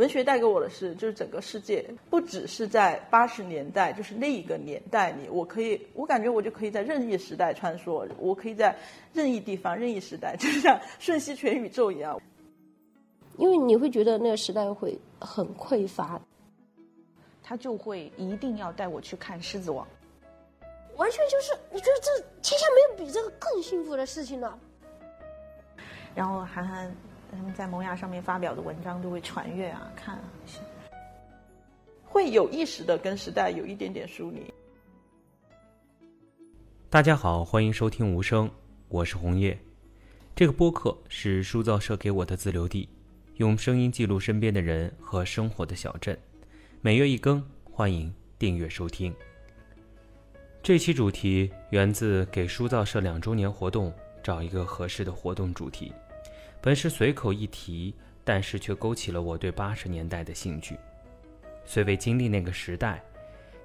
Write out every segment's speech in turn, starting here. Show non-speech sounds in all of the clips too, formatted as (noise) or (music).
文学带给我的是，就是整个世界，不只是在八十年代，就是那一个年代里，我可以，我感觉我就可以在任意时代穿梭，我可以在任意地方、任意时代，(laughs) 就像瞬息全宇宙一样。因为你会觉得那个时代会很匮乏，他就会一定要带我去看《狮子王》，完全就是你觉得这天下没有比这个更幸福的事情了。然后韩寒他们在萌芽上面发表的文章都会传阅啊看啊，会有意识的跟时代有一点点疏离。大家好，欢迎收听无声，我是红叶。这个播客是书造社给我的自留地。用声音记录身边的人和生活的小镇，每月一更，欢迎订阅收听。这期主题源自给书造社两周年活动找一个合适的活动主题，本是随口一提，但是却勾起了我对八十年代的兴趣。虽未经历那个时代，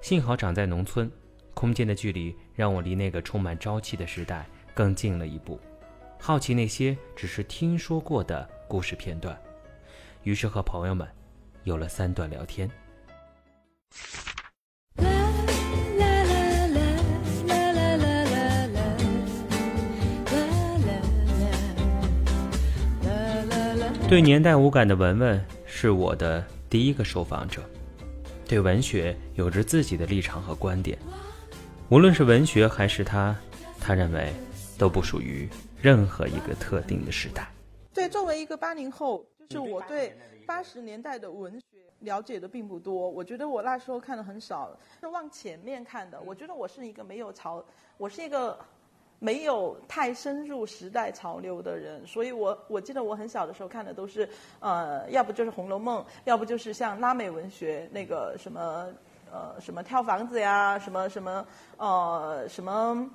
幸好长在农村，空间的距离让我离那个充满朝气的时代更近了一步。好奇那些只是听说过的故事片段。于是和朋友们有了三段聊天。对年代无感的文文是我的第一个受访者，对文学有着自己的立场和观点。无论是文学还是他，他认为都不属于任何一个特定的时代。对，作为一个八零后。就是我对八十年代的文学了解的并不多，我觉得我那时候看的很少，是往前面看的。我觉得我是一个没有朝，我是一个没有太深入时代潮流的人，所以我我记得我很小的时候看的都是，呃，要不就是《红楼梦》，要不就是像拉美文学那个什么，呃，什么跳房子呀，什么什么，呃，什么，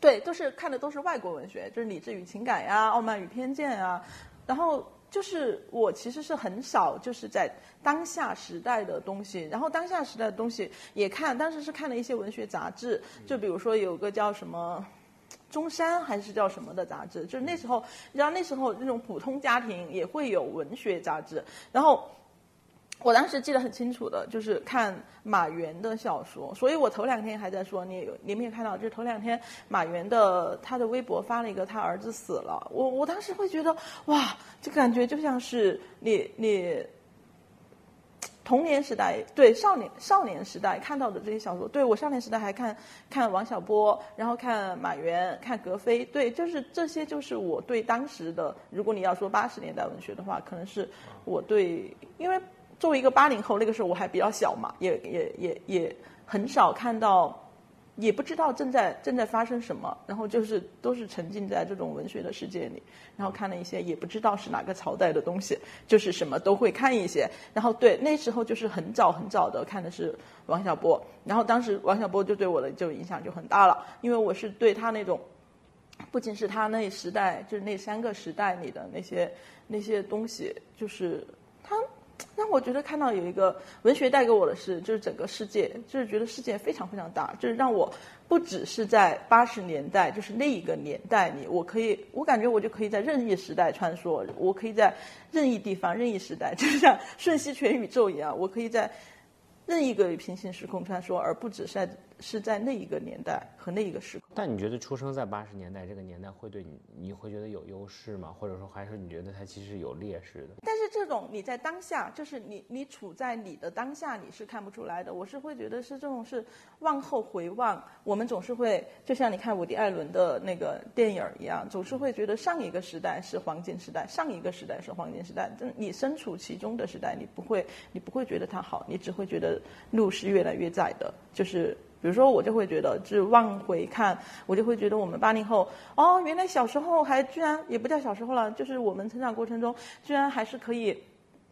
对，都是看的都是外国文学，就是《理智与情感》呀，《傲慢与偏见》呀，然后。就是我其实是很少就是在当下时代的东西，然后当下时代的东西也看，当时是看了一些文学杂志，就比如说有个叫什么中山还是叫什么的杂志，就是那时候，你知道那时候那种普通家庭也会有文学杂志，然后。我当时记得很清楚的，就是看马原的小说，所以我头两天还在说，你你没有看到？就是头两天马原的他的微博发了一个他儿子死了，我我当时会觉得哇，这感觉就像是你你童年时代对少年少年时代看到的这些小说，对我少年时代还看看王小波，然后看马原，看格非，对，就是这些就是我对当时的，如果你要说八十年代文学的话，可能是我对因为。作为一个八零后，那个时候我还比较小嘛，也也也也很少看到，也不知道正在正在发生什么，然后就是都是沉浸在这种文学的世界里，然后看了一些也不知道是哪个朝代的东西，就是什么都会看一些，然后对那时候就是很早很早的看的是王小波，然后当时王小波就对我的就影响就很大了，因为我是对他那种，不仅是他那时代，就是那三个时代里的那些那些东西，就是他。那我觉得看到有一个文学带给我的是，就是整个世界，就是觉得世界非常非常大，就是让我不只是在八十年代，就是那一个年代里，我可以，我感觉我就可以在任意时代穿梭，我可以在任意地方、任意时代，(laughs) 就像瞬息全宇宙一样，我可以在任意一个平行时空穿梭，而不只是在。是在那一个年代和那一个时空。但你觉得出生在八十年代这个年代会对你，你会觉得有优势吗？或者说还是你觉得它其实有劣势的？但是这种你在当下，就是你你处在你的当下，你是看不出来的。我是会觉得是这种是往后回望，我们总是会就像你看伍迪·艾伦的那个电影一样，总是会觉得上一个时代是黄金时代，上一个时代是黄金时代。你身处其中的时代，你不会你不会觉得它好，你只会觉得路是越来越窄的，就是。比如说，我就会觉得，就是往回看，我就会觉得我们八零后，哦，原来小时候还居然也不叫小时候了，就是我们成长过程中，居然还是可以，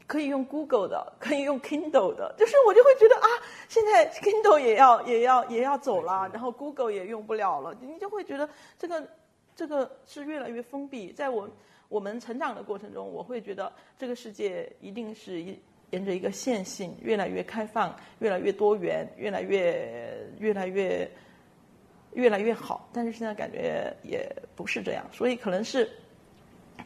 可以用 Google 的，可以用 Kindle 的，就是我就会觉得啊，现在 Kindle 也要也要也要走了，然后 Google 也用不了了，你就会觉得这个这个是越来越封闭。在我我们成长的过程中，我会觉得这个世界一定是一。沿着一个线性，越来越开放，越来越多元，越来越越来越越来越好。但是现在感觉也不是这样，所以可能是，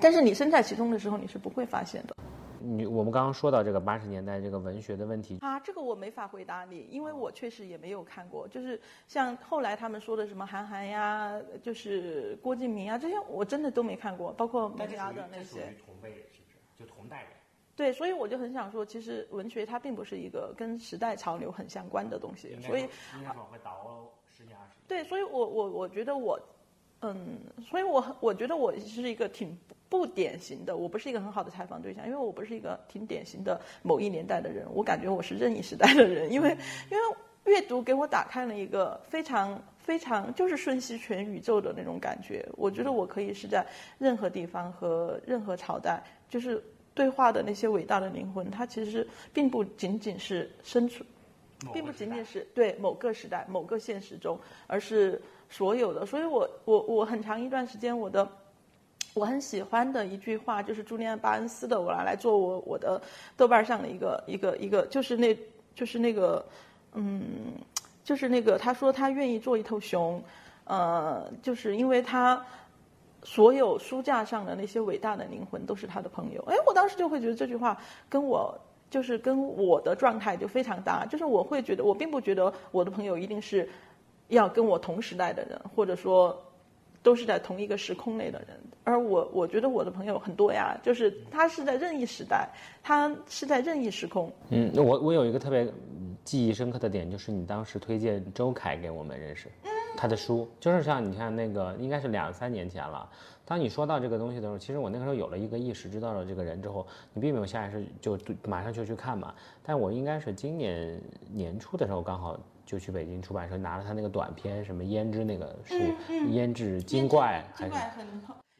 但是你身在其中的时候，你是不会发现的。你我们刚刚说到这个八十年代这个文学的问题，啊，这个我没法回答你，因为我确实也没有看过。就是像后来他们说的什么韩寒呀，就是郭敬明啊，这些我真的都没看过，包括萌芽的那些。同辈人是不是？就同代人。对，所以我就很想说，其实文学它并不是一个跟时代潮流很相关的东西，所以应该说会倒十几二十年。对，所以我我我觉得我，嗯，所以我我觉得我是一个挺不典型的，我不是一个很好的采访对象，因为我不是一个挺典型的某一年代的人，我感觉我是任意时代的人，因为因为阅读给我打开了一个非常非常就是瞬息全宇宙的那种感觉，我觉得我可以是在任何地方和任何朝代，就是对话的那些伟大的灵魂，它其实并不仅仅是身处。并不仅仅是对某个时代、某个现实中，而是所有的。所以我我我很长一段时间，我的我很喜欢的一句话就是朱利安·巴恩斯的，我拿来做我我的豆瓣上的一个一个一个，就是那，就是那个，嗯，就是那个他说他愿意做一头熊，呃，就是因为他所有书架上的那些伟大的灵魂都是他的朋友。哎，我当时就会觉得这句话跟我。就是跟我的状态就非常搭，就是我会觉得，我并不觉得我的朋友一定是要跟我同时代的人，或者说都是在同一个时空内的人，而我我觉得我的朋友很多呀，就是他是在任意时代，他是在任意时空。嗯，我我有一个特别记忆深刻的点，就是你当时推荐周凯给我们认识，他的书，就是像你看那个应该是两三年前了。当你说到这个东西的时候，其实我那个时候有了一个意识，知道了这个人之后，你并没有下意识就马上就去看嘛。但我应该是今年年初的时候，刚好就去北京出版社拿了他那个短篇什么胭脂那个书，胭脂精怪还是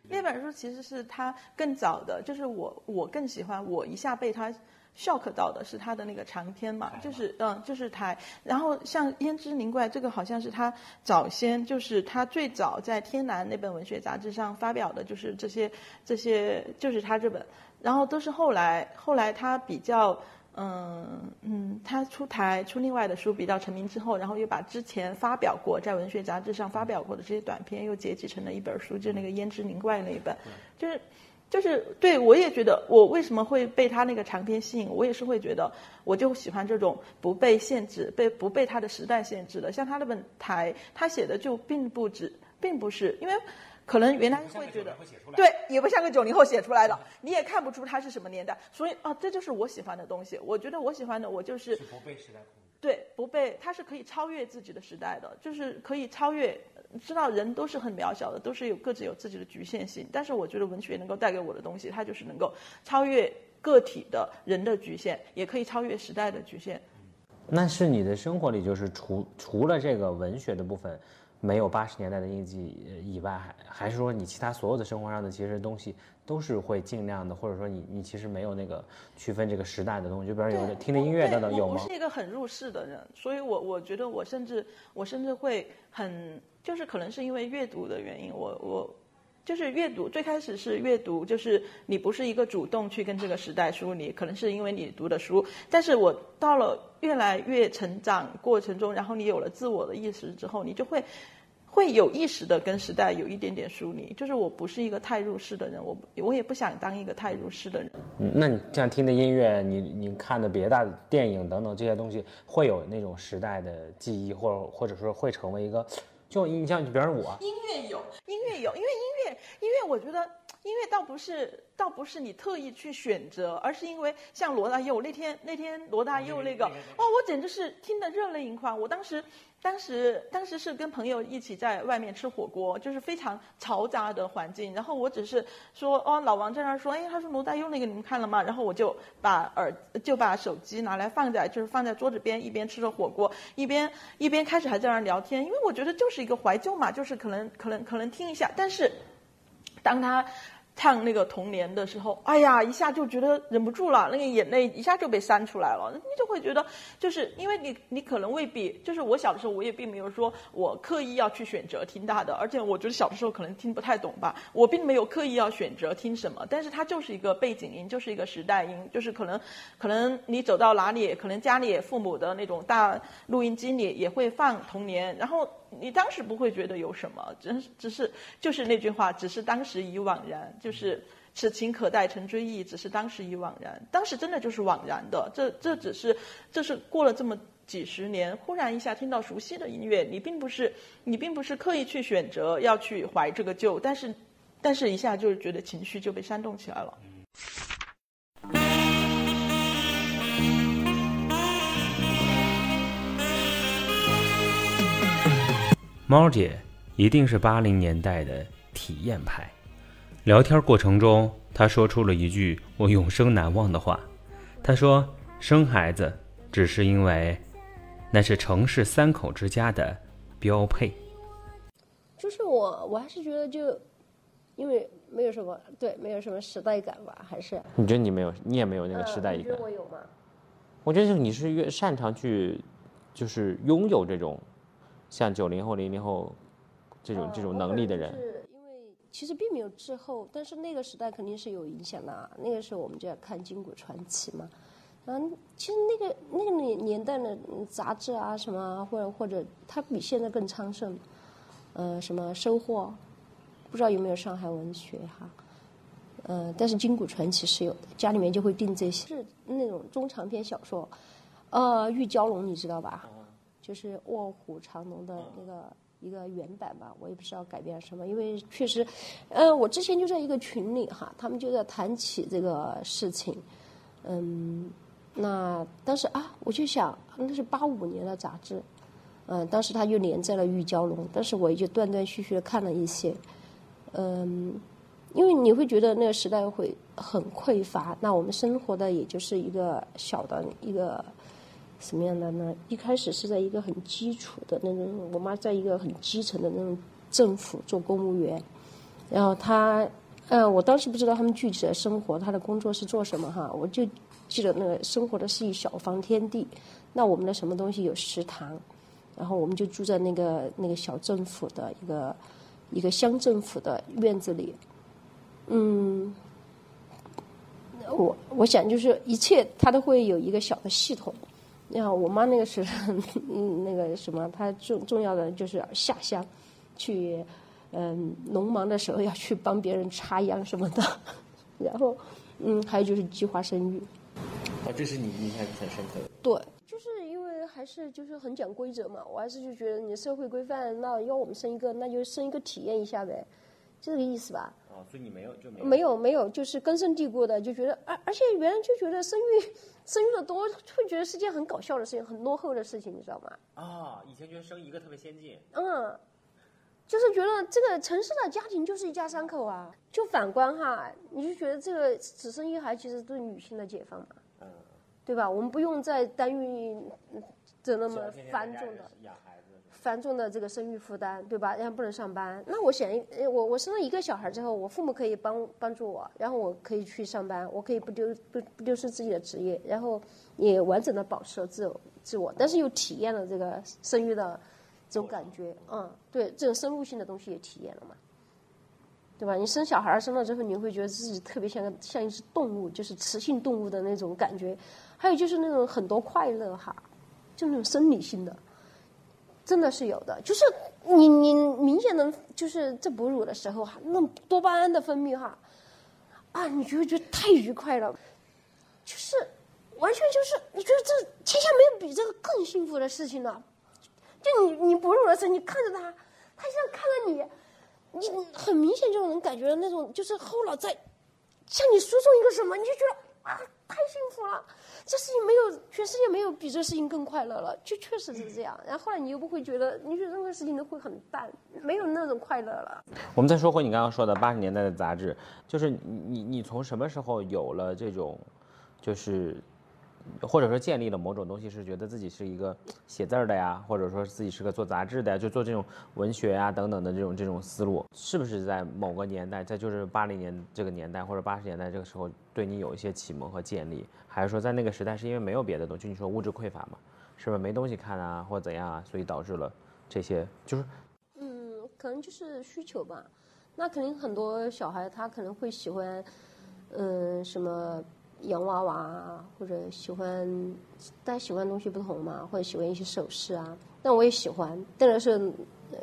那本书其实是他更早的，就是我我更喜欢，我一下被他。Shock 到的是他的那个长篇嘛，就是嗯，就是台。然后像《胭脂凝怪》这个，好像是他早先，就是他最早在《天南》那本文学杂志上发表的，就是这些这些，就是他这本。然后都是后来，后来他比较嗯嗯，他出台出另外的书比较成名之后，然后又把之前发表过在文学杂志上发表过的这些短篇又结集成了一本书，就是那个《胭脂凝怪》那一本，就是。就是对我也觉得，我为什么会被他那个长篇吸引？我也是会觉得，我就喜欢这种不被限制、被不被他的时代限制的。像他那本台，他写的就并不止，并不是因为可能原来会觉得，对，也不像个九零后写出来的，你也看不出他是什么年代。所以啊，这就是我喜欢的东西。我觉得我喜欢的，我就是不被时代控制。对，不被，他是可以超越自己的时代的，就是可以超越。知道人都是很渺小的，都是有各自有自己的局限性。但是我觉得文学能够带给我的东西，它就是能够超越个体的人的局限，也可以超越时代的局限。那是你的生活里，就是除除了这个文学的部分。没有八十年代的印记以外，还还是说你其他所有的生活上的其实东西都是会尽量的，或者说你你其实没有那个区分这个时代的东西，就比如有的听的音乐等等有吗？我是一个很入世的人，所以我我觉得我甚至我甚至会很就是可能是因为阅读的原因，我我。就是阅读，最开始是阅读，就是你不是一个主动去跟这个时代疏离，可能是因为你读的书。但是我到了越来越成长过程中，然后你有了自我的意识之后，你就会会有意识的跟时代有一点点疏离。就是我不是一个太入世的人，我我也不想当一个太入世的人。嗯，那你像听的音乐，你你看的别的电影等等这些东西，会有那种时代的记忆，或者或者说会成为一个。就你像，比如我，音乐有，音乐有，因为音乐，音乐，我觉得音乐倒不是，倒不是你特意去选择，而是因为像罗大佑那天，那天罗大佑那个，哦，我简直是听得热泪盈眶，我当时。当时，当时是跟朋友一起在外面吃火锅，就是非常嘈杂的环境。然后我只是说，哦，老王在那儿说，哎，他说罗大佑那个你们看了吗？然后我就把耳就把手机拿来放在，就是放在桌子边，一边吃着火锅，一边一边开始还在那儿聊天。因为我觉得就是一个怀旧嘛，就是可能可能可能听一下。但是，当他。唱那个童年的时候，哎呀，一下就觉得忍不住了，那个眼泪一下就被煽出来了。你就会觉得，就是因为你，你可能未必，就是我小的时候，我也并没有说我刻意要去选择听他的，而且我觉得小的时候可能听不太懂吧，我并没有刻意要选择听什么，但是它就是一个背景音，就是一个时代音，就是可能，可能你走到哪里，可能家里父母的那种大录音机里也会放童年，然后。你当时不会觉得有什么，只是只是就是那句话，只是当时已惘然，就是此情可待成追忆，只是当时已惘然。当时真的就是惘然的，这这只是这是过了这么几十年，忽然一下听到熟悉的音乐，你并不是你并不是刻意去选择要去怀这个旧，但是但是一下就是觉得情绪就被煽动起来了。猫姐一定是八零年代的体验派。聊天过程中，她说出了一句我永生难忘的话。她说：“生孩子只是因为那是城市三口之家的标配。”就是我，我还是觉得就，因为没有什么对，没有什么时代感吧，还是。你觉得你没有，你也没有那个时代感？你觉得我有吗？我觉得你是越擅长去，就是拥有这种。像九零后、零零后这种这种能力的人，是因为其实并没有滞后，但是那个时代肯定是有影响的啊。那个时候我们就要看《金谷传奇》嘛，嗯，其实那个那个年年代的杂志啊什么，或者或者它比现在更昌盛，呃，什么收获，不知道有没有上海文学哈，呃，但是《金谷传奇》是有的，家里面就会订这些，是那种中长篇小说，呃，《玉娇龙》你知道吧？就是《卧虎藏龙》的那个一个原版吧，我也不知道改编什么，因为确实，呃，我之前就在一个群里哈，他们就在谈起这个事情，嗯，那当时啊，我就想那是八五年的杂志，嗯，当时他就连载了《玉娇龙》，但是我也就断断续续的看了一些，嗯，因为你会觉得那个时代会很匮乏，那我们生活的也就是一个小的一个。什么样的呢？一开始是在一个很基础的那种，我妈在一个很基层的那种政府做公务员，然后她，嗯，我当时不知道他们具体的生活，她的工作是做什么哈，我就记得那个生活的是一小方天地，那我们的什么东西有食堂，然后我们就住在那个那个小政府的一个一个乡政府的院子里，嗯，我我想就是一切它都会有一个小的系统。你好，我妈那个是，(laughs) 嗯，那个什么，她重重要的就是下乡，去，嗯，农忙的时候要去帮别人插秧什么的，(laughs) 然后，嗯，还有就是计划生育。啊，这是你印象很深刻的。对，就是因为还是就是很讲规则嘛，我还是就觉得你社会规范，那要我们生一个，那就生一个体验一下呗，就这个意思吧。哦，所以你没有就没有。没有没有，就是根深蒂固的就觉得，而而且原来就觉得生育。生育的多会觉得是件很搞笑的事情，很落后的事情，你知道吗？啊，以前觉得生一个特别先进。嗯，就是觉得这个城市的家庭就是一家三口啊。就反观哈，你就觉得这个只生一孩其实对女性的解放嘛。嗯。对吧？我们不用再担于这那么繁重的。繁重的这个生育负担，对吧？然后不能上班。那我想，我我生了一个小孩之后，我父母可以帮帮助我，然后我可以去上班，我可以不丢不不丢失自己的职业，然后也完整的保持了自我自我，但是又体验了这个生育的这种感觉。嗯，对，这种生物性的东西也体验了嘛，对吧？你生小孩生了之后，你会觉得自己特别像个像一只动物，就是雌性动物的那种感觉。还有就是那种很多快乐哈，就那种生理性的。真的是有的，就是你你明显能就是在哺乳的时候哈，那多巴胺的分泌哈，啊，你就会觉得太愉快了，就是完全就是你觉得这天下没有比这个更幸福的事情了，就你你哺乳的时候，你看着他，他像看着你，你很明显就能感觉到那种就是后脑在向你输送一个什么，你就觉得太幸福了。这事情没有，全世界没有比这事情更快乐了，就确实是这样。然后后来你又不会觉得，你觉得任何事情都会很淡，没有那种快乐了。我们再说回你刚刚说的八十年代的杂志，就是你你从什么时候有了这种，就是。或者说建立了某种东西，是觉得自己是一个写字儿的呀，或者说自己是个做杂志的呀，就做这种文学呀等等的这种这种思路，是不是在某个年代，在就是八零年这个年代或者八十年代这个时候，对你有一些启蒙和建立，还是说在那个时代是因为没有别的东西，就你说物质匮乏嘛，是不是没东西看啊，或者怎样啊，所以导致了这些，就是，嗯，可能就是需求吧，那肯定很多小孩他可能会喜欢，嗯，什么。洋娃娃啊，或者喜欢，大家喜欢的东西不同嘛，或者喜欢一些首饰啊。但我也喜欢，但是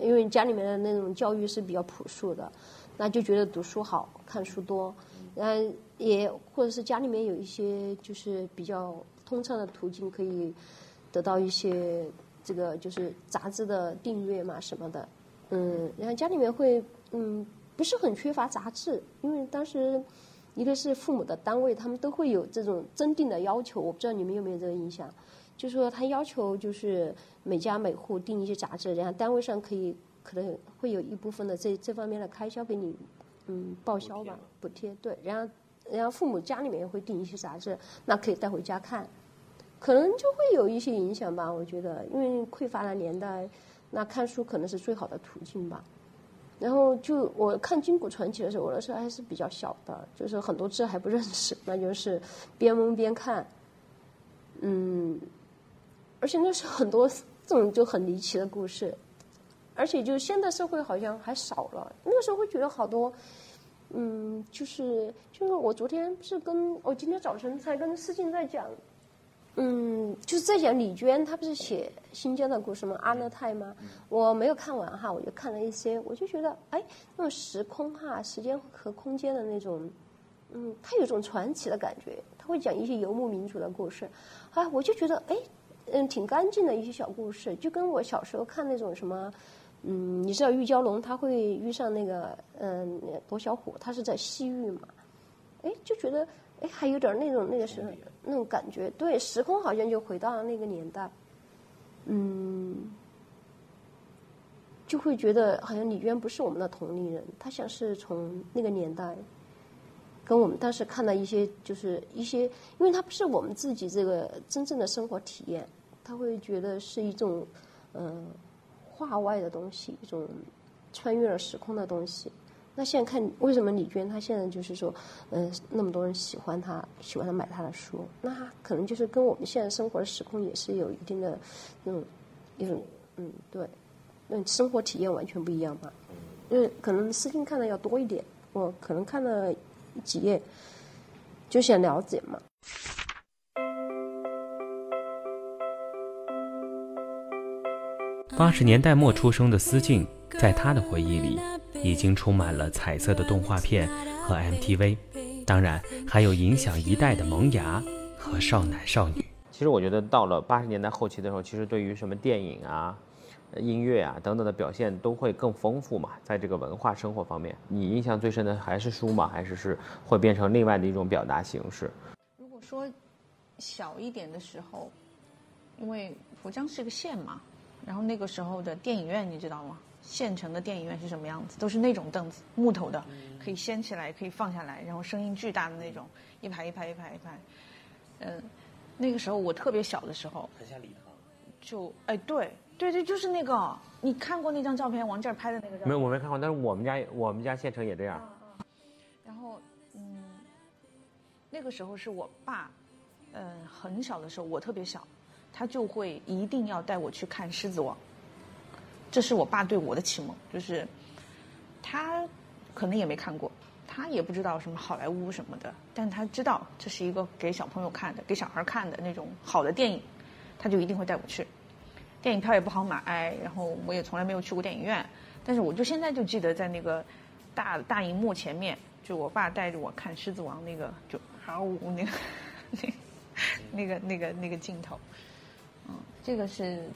因为家里面的那种教育是比较朴素的，那就觉得读书好看书多，然后，也或者是家里面有一些就是比较通畅的途径，可以得到一些这个就是杂志的订阅嘛什么的，嗯，然后家里面会嗯不是很缺乏杂志，因为当时一个是父母的单位，他们都会有这种增订的要求，我不知道你们有没有这个印象，就是说他要求就是每家每户订一些杂志，然后单位上可以。可能会有一部分的这这方面的开销给你，嗯，报销吧，补贴。对，然后，然后父母家里面也会订一些杂志，那可以带回家看，可能就会有一些影响吧。我觉得，因为匮乏的年代，那看书可能是最好的途径吧。然后就我看《金谷传奇》的时候，我那时候还是比较小的，就是很多字还不认识，那就是边蒙边看，嗯，而且那时候很多这种就很离奇的故事。而且，就现代社会好像还少了。那个时候会觉得好多，嗯，就是就是我昨天不是跟我今天早晨才跟思静在讲，嗯，就是在讲李娟，她不是写新疆的故事吗？阿勒泰吗？我没有看完哈，我就看了一些，我就觉得，哎，那种时空哈，时间和空间的那种，嗯，它有一种传奇的感觉。他会讲一些游牧民族的故事，啊，我就觉得，哎，嗯，挺干净的一些小故事，就跟我小时候看那种什么。嗯，你知道玉娇龙他会遇上那个嗯罗小虎，他是在西域嘛？哎，就觉得哎还有点那种那个时候那种感觉，对，时空好像就回到了那个年代，嗯，就会觉得好像李渊不是我们的同龄人，他像是从那个年代跟我们当时看到一些就是一些，因为他不是我们自己这个真正的生活体验，他会觉得是一种嗯。画外的东西，一种穿越了时空的东西。那现在看，为什么李娟她现在就是说，嗯，那么多人喜欢她，喜欢她买她的书，那她可能就是跟我们现在生活的时空也是有一定的那种一种嗯，对，那生活体验完全不一样吧？因为可能私信看的要多一点，我可能看了几页就想了解嘛。八十年代末出生的思静，在她的回忆里，已经充满了彩色的动画片和 MTV，当然还有影响一代的萌芽和少男少女。其实我觉得到了八十年代后期的时候，其实对于什么电影啊、音乐啊等等的表现都会更丰富嘛。在这个文化生活方面，你印象最深的还是书吗？还是是会变成另外的一种表达形式？如果说小一点的时候，因为福江是个县嘛。然后那个时候的电影院你知道吗？县城的电影院是什么样子？都是那种凳子，木头的，可以掀起来，可以放下来，然后声音巨大的那种，一排一排一排一排。嗯，那个时候我特别小的时候，很像礼堂。就哎，对对对，就是那个，你看过那张照片，王健拍的那个？照片没有，我没看过。但是我们家我们家县城也这样。然后嗯，那个时候是我爸，嗯，很小的时候，我特别小。他就会一定要带我去看《狮子王》，这是我爸对我的启蒙。就是他可能也没看过，他也不知道什么好莱坞什么的，但他知道这是一个给小朋友看的、给小孩看的那种好的电影，他就一定会带我去。电影票也不好买，然后我也从来没有去过电影院，但是我就现在就记得在那个大大荧幕前面，就我爸带着我看《狮子王》那个，就好那个 (laughs) 那个那个那个镜头。嗯，这个是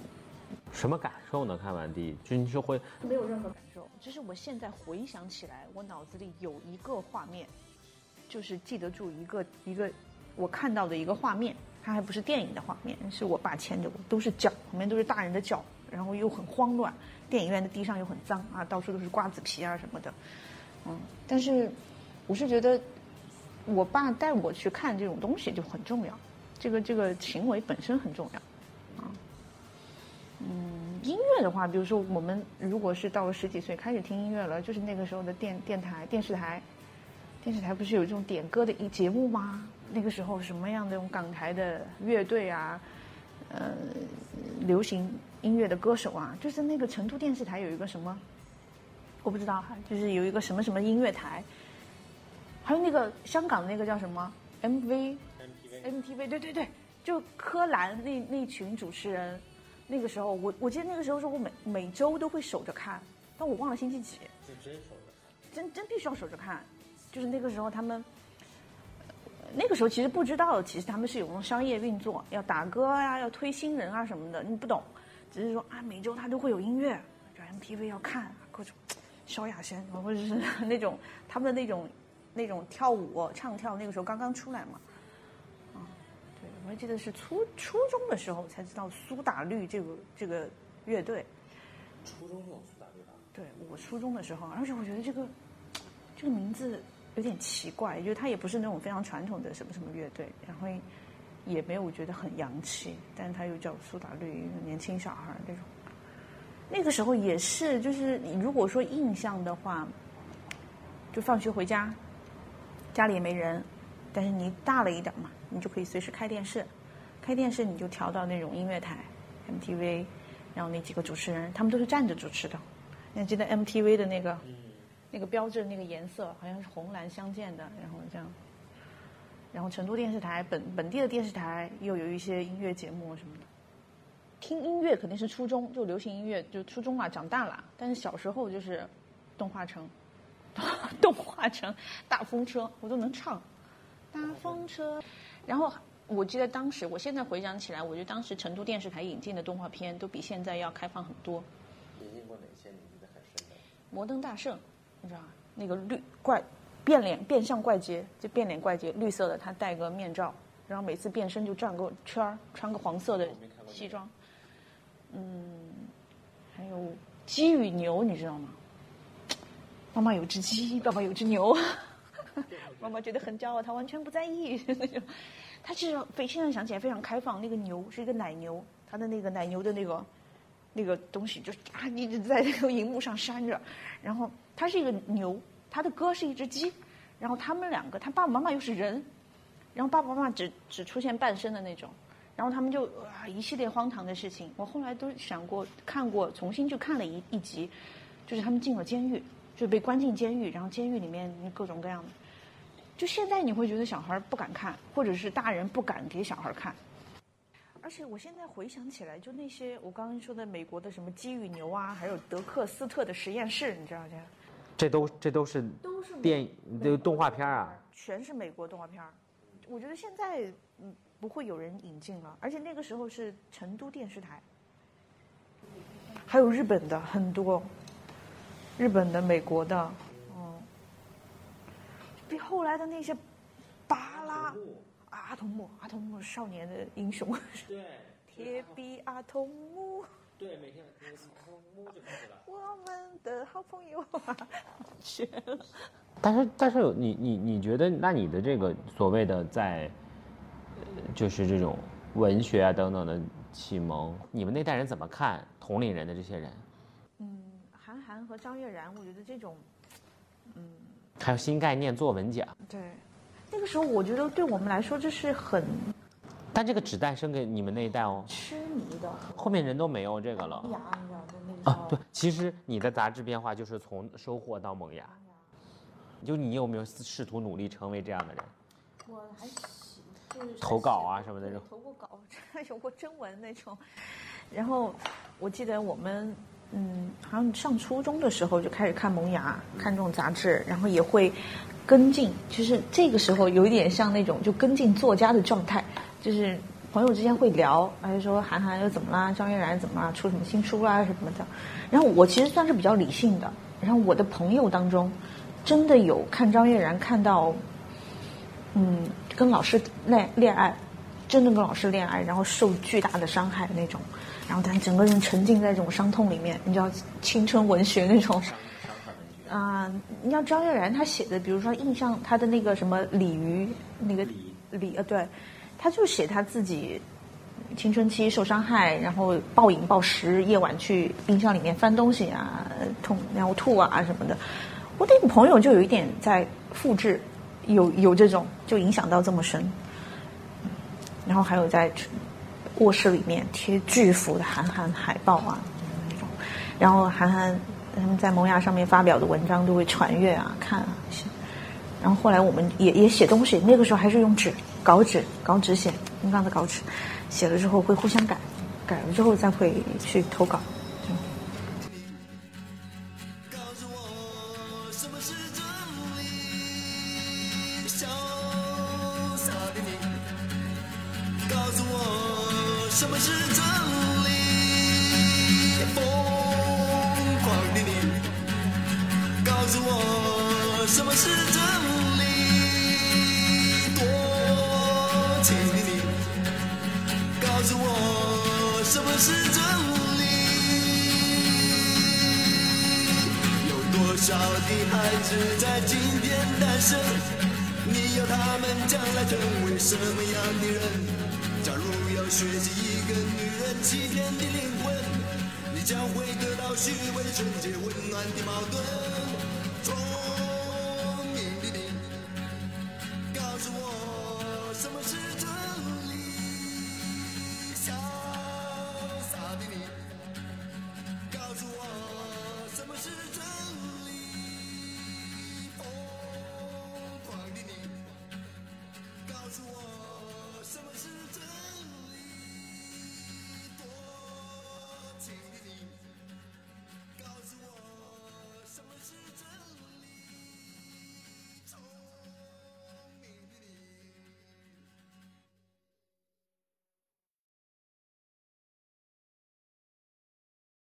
什么感受呢？看完第一，就你就会没有任何感受。就是我现在回想起来，我脑子里有一个画面，就是记得住一个一个我看到的一个画面，它还不是电影的画面，是我爸牵着我，都是脚，旁边都是大人的脚，然后又很慌乱，电影院的地上又很脏啊，到处都是瓜子皮啊什么的。嗯，但是我是觉得我爸带我去看这种东西就很重要，这个这个行为本身很重要。嗯，音乐的话，比如说我们如果是到了十几岁开始听音乐了，就是那个时候的电电台、电视台，电视台不是有这种点歌的一节目吗？那个时候什么样的港台的乐队啊，呃，流行音乐的歌手啊，就是那个成都电视台有一个什么，我不知道哈，就是有一个什么什么音乐台，还有那个香港那个叫什么？MV，MTV，MTV，对对对，就柯蓝那那群主持人。那个时候，我我记得那个时候是我每每周都会守着看，但我忘了星期几。就真守着看。真真必须要守着看。就是那个时候他们，那个时候其实不知道，其实他们是有那种商业运作，要打歌呀，要推新人啊什么的，你不懂，只是说啊每周他都会有音乐，就 MTV 要看各种萧亚轩或者是 (laughs) 那种他们的那种那种跳舞唱跳，那个时候刚刚出来嘛。对，我还记得是初初中的时候才知道苏打绿这个这个乐队。初中就有苏打绿吧？对我初中的时候，而且我觉得这个这个名字有点奇怪，就是它也不是那种非常传统的什么什么乐队，然后也没有觉得很洋气，但是它又叫苏打绿，年轻小孩那种。那个时候也是，就是你如果说印象的话，就放学回家，家里也没人，但是你大了一点嘛，你就可以随时开电视，开电视你就调到那种音乐台，MTV，然后那几个主持人他们都是站着主持的，你还记得 MTV 的那个那个标志那个颜色好像是红蓝相间的，然后这样，然后成都电视台本本地的电视台又有一些音乐节目什么的。听音乐肯定是初中，就流行音乐，就初中嘛，长大了。但是小时候就是动画城，(laughs) 动画城大风车我都能唱，大风车。然后我记得当时，我现在回想起来，我觉得当时成都电视台引进的动画片都比现在要开放很多。引进过哪些你记得很深的？摩登大圣，你知道吧？那个绿怪变脸变相怪杰，就变脸怪杰，绿色的，他戴个面罩，然后每次变身就转个圈儿，穿个黄色的西装。嗯，还有鸡与牛，你知道吗？妈妈有只鸡，爸爸有只牛，(laughs) 妈妈觉得很骄傲，她完全不在意 (laughs) 那种。她其实非现在想起来非常开放，那个牛是一个奶牛，它的那个奶牛的那个那个东西就啊一直在那个荧幕上扇着，然后它是一个牛，它的哥是一只鸡，然后他们两个，他爸爸妈妈又是人，然后爸爸妈妈只只出现半身的那种。然后他们就啊一系列荒唐的事情，我后来都想过看过，重新去看了一一集，就是他们进了监狱，就被关进监狱，然后监狱里面各种各样的，就现在你会觉得小孩不敢看，或者是大人不敢给小孩看，而且我现在回想起来，就那些我刚刚说的美国的什么鸡与牛啊，还有德克斯特的实验室，你知道这？这都这都是都是电影，都动画片啊，全是美国动画片儿。我觉得现在嗯不会有人引进了，而且那个时候是成都电视台，还有日本的很多，日本的、美国的，嗯，比后来的那些巴拉阿童木，阿童木少年的英雄，对，(laughs) 铁臂阿童木，对，每天阿童木就开始了。我们的好朋友啊。(laughs) 但是，但是你你你觉得，那你的这个所谓的在，呃就是这种文学啊等等的启蒙，你们那代人怎么看同龄人的这些人？嗯，韩寒和张悦然，我觉得这种，还有新概念作文奖，对，那个时候我觉得对我们来说这是很但这个只诞生给你们那一代哦，痴迷的后面人都没有这个了萌芽，你知道，在那个。。啊对，其实你的杂志变化就是从收获到萌芽，就你有没有试图努力成为这样的人？我还行就是投稿啊什么那种投过稿，(laughs) 有过征文那种。然后我记得我们嗯，好像上初中的时候就开始看《萌芽》，看这种杂志，然后也会跟进。就是这个时候有一点像那种就跟进作家的状态，就是朋友之间会聊，还是说韩寒又怎么啦，张悦然怎么啦，出什么新书啦什么的。然后我其实算是比较理性的，然后我的朋友当中，真的有看张悦然看到，嗯，跟老师恋恋爱，真的跟老师恋爱，然后受巨大的伤害的那种，然后他整个人沉浸在这种伤痛里面，你知道青春文学那种。啊、你像张悦然他写的，比如说印象他的那个什么鲤鱼那个鲤呃对，他就写他自己青春期受伤害，然后暴饮暴食，夜晚去冰箱里面翻东西啊，痛然后吐啊什么的。我那个朋友就有一点在复制，有有这种就影响到这么深，然后还有在卧室里面贴巨幅的韩寒海报啊那种，然后韩寒他们在萌芽上面发表的文章都会传阅啊看啊，然后后来我们也也写东西，那个时候还是用纸稿纸稿纸写，用刚的稿纸，写了之后会互相改，改了之后再会去投稿。学习一个女人欺骗的灵魂，你将会得到虚伪、纯洁、温暖的矛盾中。